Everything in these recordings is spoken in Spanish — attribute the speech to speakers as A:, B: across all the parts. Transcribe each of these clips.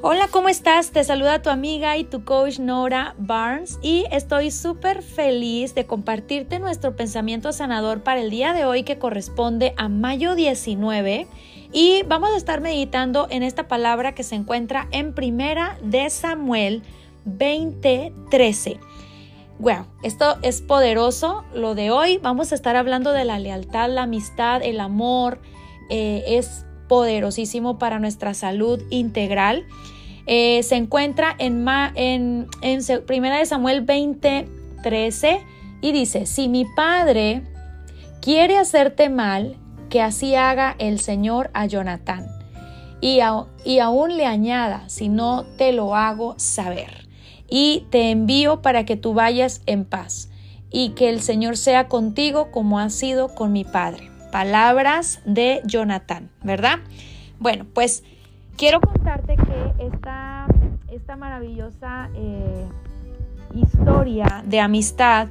A: Hola, ¿cómo estás? Te saluda tu amiga y tu coach Nora Barnes y estoy súper feliz de compartirte nuestro pensamiento sanador para el día de hoy que corresponde a mayo 19 y vamos a estar meditando en esta palabra que se encuentra en primera de Samuel 20:13. Wow, esto es poderoso. Lo de hoy vamos a estar hablando de la lealtad, la amistad, el amor. Eh, es poderosísimo para nuestra salud integral. Eh, se encuentra en, en, en Primera de Samuel 20, 13 y dice, si mi padre quiere hacerte mal, que así haga el Señor a Jonatán. Y, y aún le añada, si no te lo hago saber. Y te envío para que tú vayas en paz y que el Señor sea contigo como ha sido con mi padre. Palabras de Jonatán, ¿verdad? Bueno, pues quiero contarte que esta, esta maravillosa eh, historia de amistad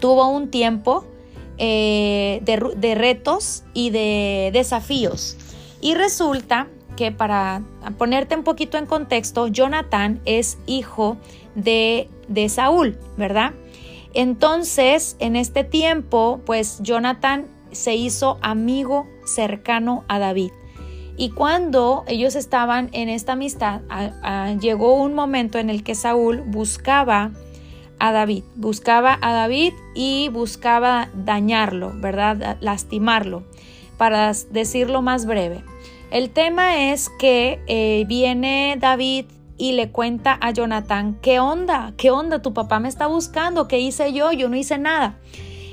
A: tuvo un tiempo eh, de, de retos y de desafíos. Y resulta que para ponerte un poquito en contexto, Jonathan es hijo de, de, Saúl, ¿verdad? Entonces, en este tiempo, pues Jonathan se hizo amigo cercano a David. Y cuando ellos estaban en esta amistad, llegó un momento en el que Saúl buscaba a David, buscaba a David y buscaba dañarlo, ¿verdad? Lastimarlo, para decirlo más breve. El tema es que eh, viene David y le cuenta a Jonathan, ¿qué onda? ¿Qué onda? Tu papá me está buscando, ¿qué hice yo? Yo no hice nada.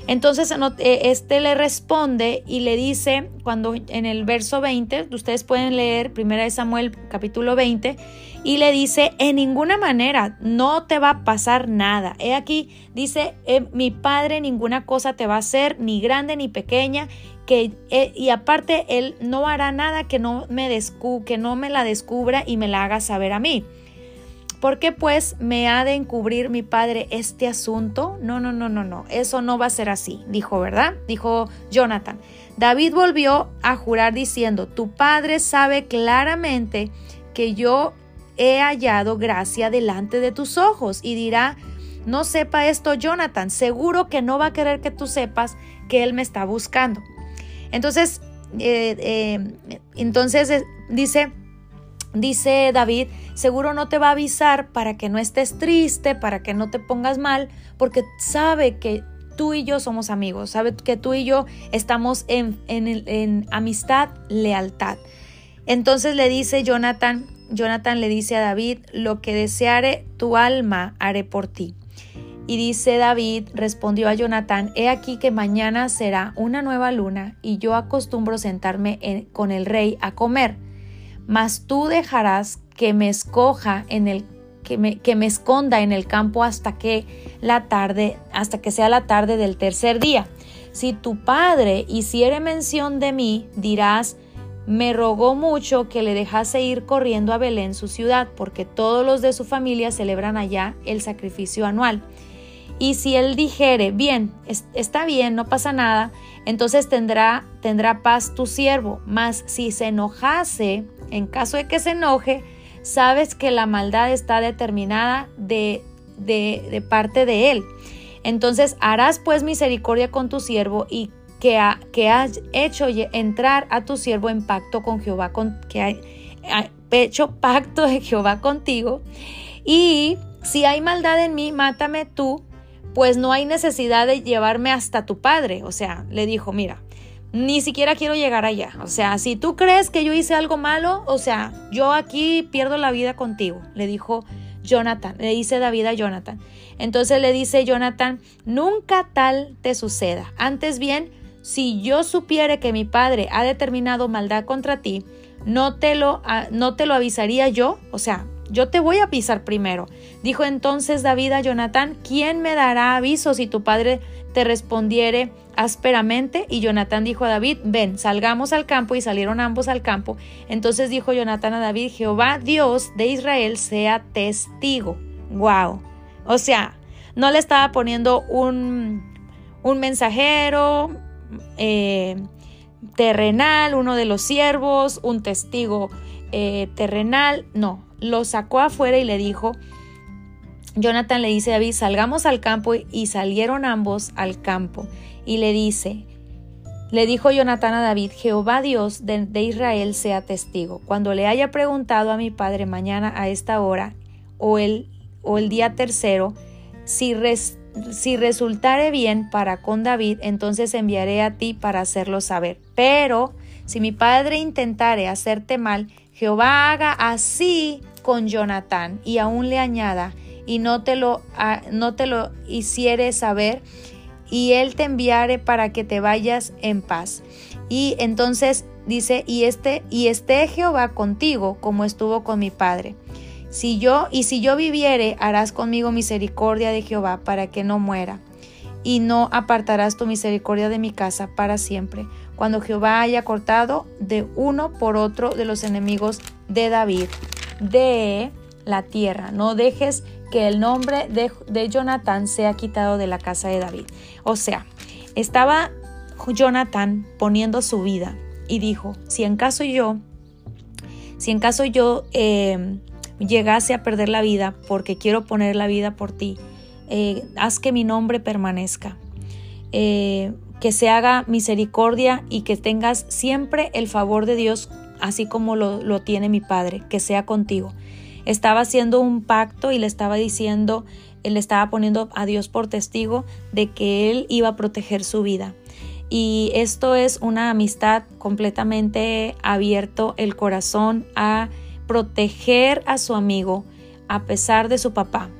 A: Entonces eh, este le responde y le dice, cuando en el verso 20, ustedes pueden leer 1 Samuel capítulo 20, y le dice, en ninguna manera, no te va a pasar nada. He aquí, dice, eh, mi padre ninguna cosa te va a hacer, ni grande ni pequeña, que, eh, y aparte él no hará nada que no, me que no me la descubra y me la haga saber a mí. ¿Por qué pues me ha de encubrir mi padre este asunto? No, no, no, no, no, eso no va a ser así, dijo, ¿verdad? Dijo Jonathan. David volvió a jurar diciendo, tu padre sabe claramente que yo he hallado gracia delante de tus ojos y dirá, no sepa esto Jonathan, seguro que no va a querer que tú sepas que él me está buscando. Entonces, eh, eh, entonces eh, dice, Dice David, seguro no te va a avisar para que no estés triste, para que no te pongas mal, porque sabe que tú y yo somos amigos, sabe que tú y yo estamos en, en, amistad, lealtad. Entonces le dice Jonathan, Jonathan le dice a David, lo que deseare tu alma haré por ti. Y dice David, respondió a Jonathan, he aquí que mañana será una nueva luna y yo acostumbro sentarme con el rey a comer mas tú dejarás que me escoja en el que me, que me esconda en el campo hasta que la tarde, hasta que sea la tarde del tercer día. Si tu padre hiciere mención de mí, dirás, me rogó mucho que le dejase ir corriendo a Belén, su ciudad, porque todos los de su familia celebran allá el sacrificio anual. Y si él dijere, bien, está bien, no pasa nada, entonces tendrá, tendrá paz tu siervo. Mas si se enojase, en caso de que se enoje, sabes que la maldad está determinada de, de, parte de él. Entonces harás pues misericordia con tu siervo y que, que has hecho entrar a tu siervo en pacto con Jehová, con, que ha hecho pacto de Jehová contigo. Y si hay maldad en mí, mátame tú, pues no hay necesidad de llevarme hasta tu padre. O sea, le dijo, mira, ni siquiera quiero llegar allá. O sea, si tú crees que yo hice algo malo, o sea, yo aquí pierdo la vida contigo, le dijo Jonathan, le dice David a Jonathan. Entonces le dice Jonathan, nunca tal te suceda. Antes bien, si yo supiere que mi padre ha determinado maldad contra ti, no te lo, ah, no te lo avisaría yo, o sea, yo te voy a avisar primero. Dijo entonces David a Jonathan, ¿quién me dará aviso si tu padre te respondiere ásperamente? Y Jonathan dijo a David, ven, salgamos al campo y salieron ambos al campo. Entonces dijo Jonathan a David, Jehová Dios de Israel sea testigo. Wow. O sea, no le estaba poniendo un, un mensajero eh, terrenal, uno de los siervos, un testigo eh, terrenal, no, lo sacó afuera y le dijo, Jonathan le dice a David, salgamos al campo y salieron ambos al campo. Y le dice, le dijo Jonathan a David, Jehová Dios de, Israel sea testigo. Cuando le haya preguntado a mi padre mañana a esta hora o el, o el día tercero, si, si resultare bien para con David, entonces enviaré a ti para hacerlo saber. Pero si mi padre intentare hacerte mal, Jehová haga así con Jonathan y aún le añada, y no te lo, no te lo hiciere saber, y él te enviare para que te vayas en paz. Y entonces dice, y este, y esté Jehová contigo como estuvo con mi padre. Si yo, y si yo viviere, harás conmigo misericordia de Jehová para que no muera. Y no apartarás tu misericordia de mi casa para siempre, cuando Jehová haya cortado de uno por otro de los enemigos de David, de la tierra. No dejes que el nombre de, de Jonathan sea quitado de la casa de David. O sea, estaba Jonathan poniendo su vida y dijo, si en caso yo, si en caso yo em, llegase a perder la vida porque quiero poner la vida por ti, eh, haz que mi nombre permanezca. Eh, que se haga misericordia y que tengas siempre el favor de Dios, así como lo, lo tiene mi Padre, que sea contigo estaba haciendo un pacto y le estaba diciendo, él le estaba poniendo a Dios por testigo de que él iba a proteger su vida. Y esto es una amistad completamente abierto el corazón a proteger a su amigo a pesar de su papá.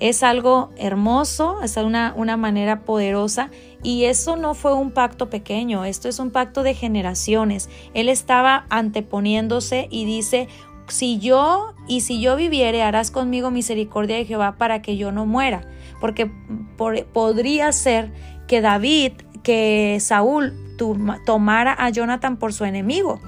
A: Es algo hermoso, es una, una manera poderosa y eso no fue un pacto pequeño, esto es un pacto de generaciones. Él estaba anteponiéndose y dice, si yo y si yo viviere, harás conmigo misericordia de Jehová para que yo no muera. Porque podría ser que David, que Saúl tomara a Jonathan por su enemigo.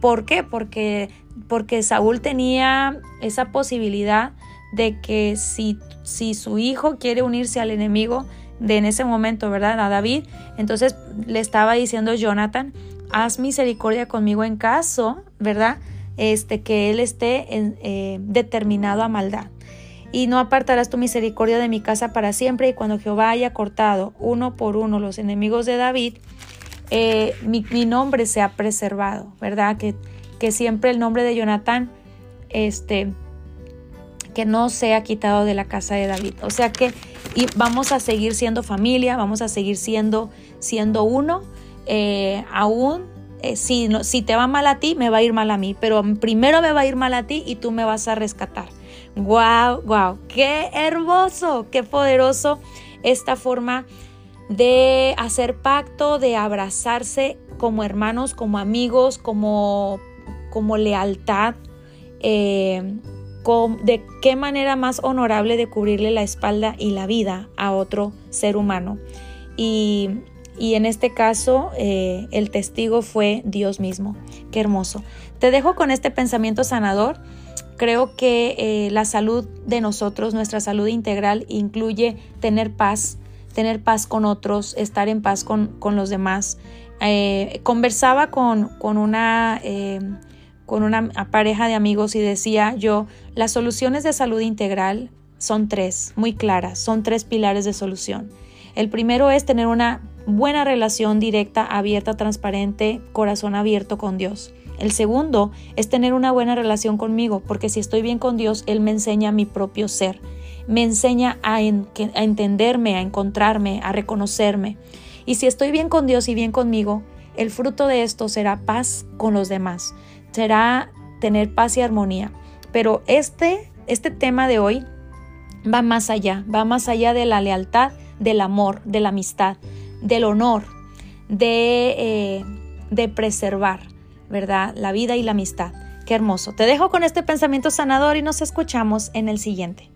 A: ¿Por qué? Porque, porque Saúl tenía esa posibilidad de que si, si su hijo quiere unirse al enemigo de en ese momento, ¿verdad? A David, entonces le estaba diciendo Jonathan, haz misericordia conmigo en caso, ¿verdad? este, que Él esté eh, determinado a maldad. Y no apartarás tu misericordia de mi casa para siempre. Y cuando Jehová haya cortado uno por uno los enemigos de David, eh, mi, nombre se ha preservado, ¿verdad? Que, que siempre el nombre de Jonatán, este, que no sea quitado de la casa de David. O sea que y vamos a seguir siendo familia, vamos a seguir siendo, siendo uno, eh, aún eh, si, si te va mal a ti, me va a ir mal a mí, pero primero me va a ir mal a ti y tú me vas a rescatar. ¡Wow! ¡Wow! ¡Qué hermoso! ¡Qué poderoso esta forma de hacer pacto, de abrazarse como hermanos, como amigos, como, como lealtad? Eh, de qué manera más honorable de cubrirle la espalda y la vida a otro ser humano. Y y en este caso eh, el testigo fue Dios mismo. Qué hermoso. Te dejo con este pensamiento sanador. Creo que eh, la salud de nosotros, nuestra salud integral, incluye tener paz, tener paz con otros, estar en paz con, los demás. Eh, conversaba con, con una con una pareja de amigos y decía yo, las soluciones de salud integral son tres, muy claras, son tres pilares de solución. El primero es tener una buena relación directa, abierta, transparente, corazón abierto con Dios. El segundo es tener una buena relación conmigo, porque si estoy bien con Dios, Él me enseña mi propio ser, me enseña a, entenderme, a encontrarme, a reconocerme. Y si estoy bien con Dios y bien conmigo, el fruto de esto será paz con los demás, será tener paz y armonía. Pero este, este tema de hoy va más allá, va más allá de la lealtad, del amor, de la amistad, del honor, de, eh, de preservar, ¿verdad? La vida y la amistad. Qué hermoso. Te dejo con este pensamiento sanador y nos escuchamos en el siguiente.